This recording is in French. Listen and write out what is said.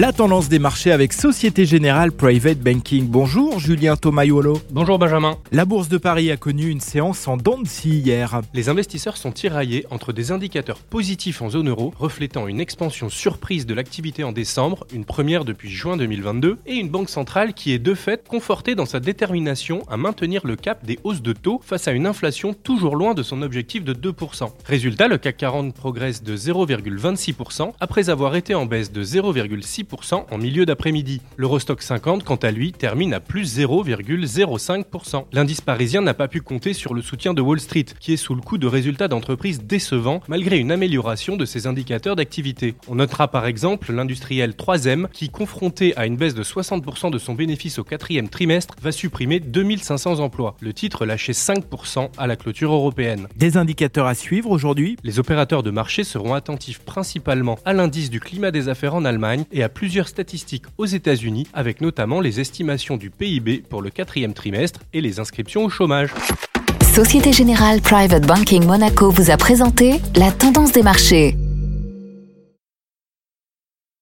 La tendance des marchés avec Société Générale Private Banking. Bonjour Julien Tomayolo. Bonjour Benjamin. La bourse de Paris a connu une séance en dents de scie hier. Les investisseurs sont tiraillés entre des indicateurs positifs en zone euro, reflétant une expansion surprise de l'activité en décembre, une première depuis juin 2022, et une banque centrale qui est de fait confortée dans sa détermination à maintenir le cap des hausses de taux face à une inflation toujours loin de son objectif de 2%. Résultat, le CAC 40 progresse de 0,26% après avoir été en baisse de 0,6% en milieu d'après-midi. L'Eurostock 50, quant à lui, termine à plus 0,05%. L'indice parisien n'a pas pu compter sur le soutien de Wall Street, qui est sous le coup de résultats d'entreprises décevants malgré une amélioration de ses indicateurs d'activité. On notera par exemple l'industriel 3M qui, confronté à une baisse de 60% de son bénéfice au quatrième trimestre, va supprimer 2500 emplois. Le titre lâchait 5% à la clôture européenne. Des indicateurs à suivre aujourd'hui? Les opérateurs de marché seront attentifs principalement à l'indice du climat des affaires en Allemagne et plusieurs statistiques aux États-Unis, avec notamment les estimations du PIB pour le quatrième trimestre et les inscriptions au chômage. Société Générale Private Banking Monaco vous a présenté la tendance des marchés.